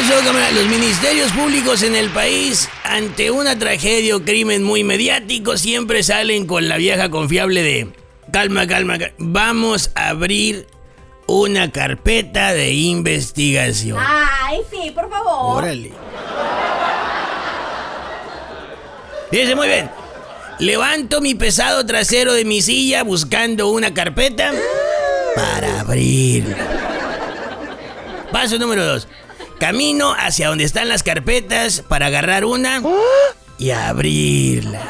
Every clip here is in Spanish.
pasó, cámara? Los ministerios públicos en el país, ante una tragedia o crimen muy mediático, siempre salen con la vieja confiable de calma, calma, calma. vamos a abrir una carpeta de investigación. Ay, sí, por favor. Órale. Fíjense muy bien. Levanto mi pesado trasero de mi silla buscando una carpeta para abrirla. Paso número dos. Camino hacia donde están las carpetas para agarrar una y abrirla.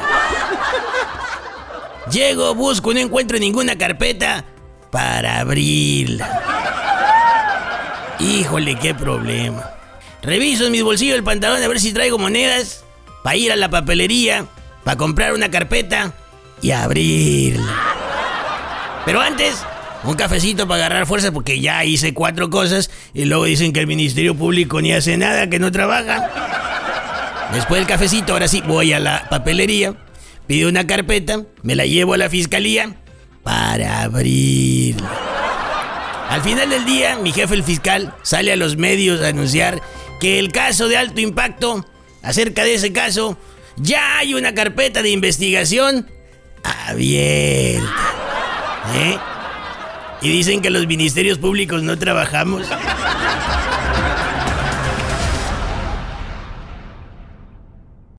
Llego, busco, no encuentro ninguna carpeta para abrirla. Híjole, qué problema. Reviso en mis bolsillos del pantalón a ver si traigo monedas para ir a la papelería, para comprar una carpeta y abrirla. Pero antes, un cafecito para agarrar fuerza porque ya hice cuatro cosas y luego dicen que el Ministerio Público ni hace nada, que no trabaja. Después del cafecito, ahora sí, voy a la papelería, pido una carpeta, me la llevo a la fiscalía para abrirla. Al final del día, mi jefe el fiscal sale a los medios a anunciar que el caso de alto impacto, acerca de ese caso, ya hay una carpeta de investigación abierta. ¿Eh? Y dicen que los ministerios públicos no trabajamos.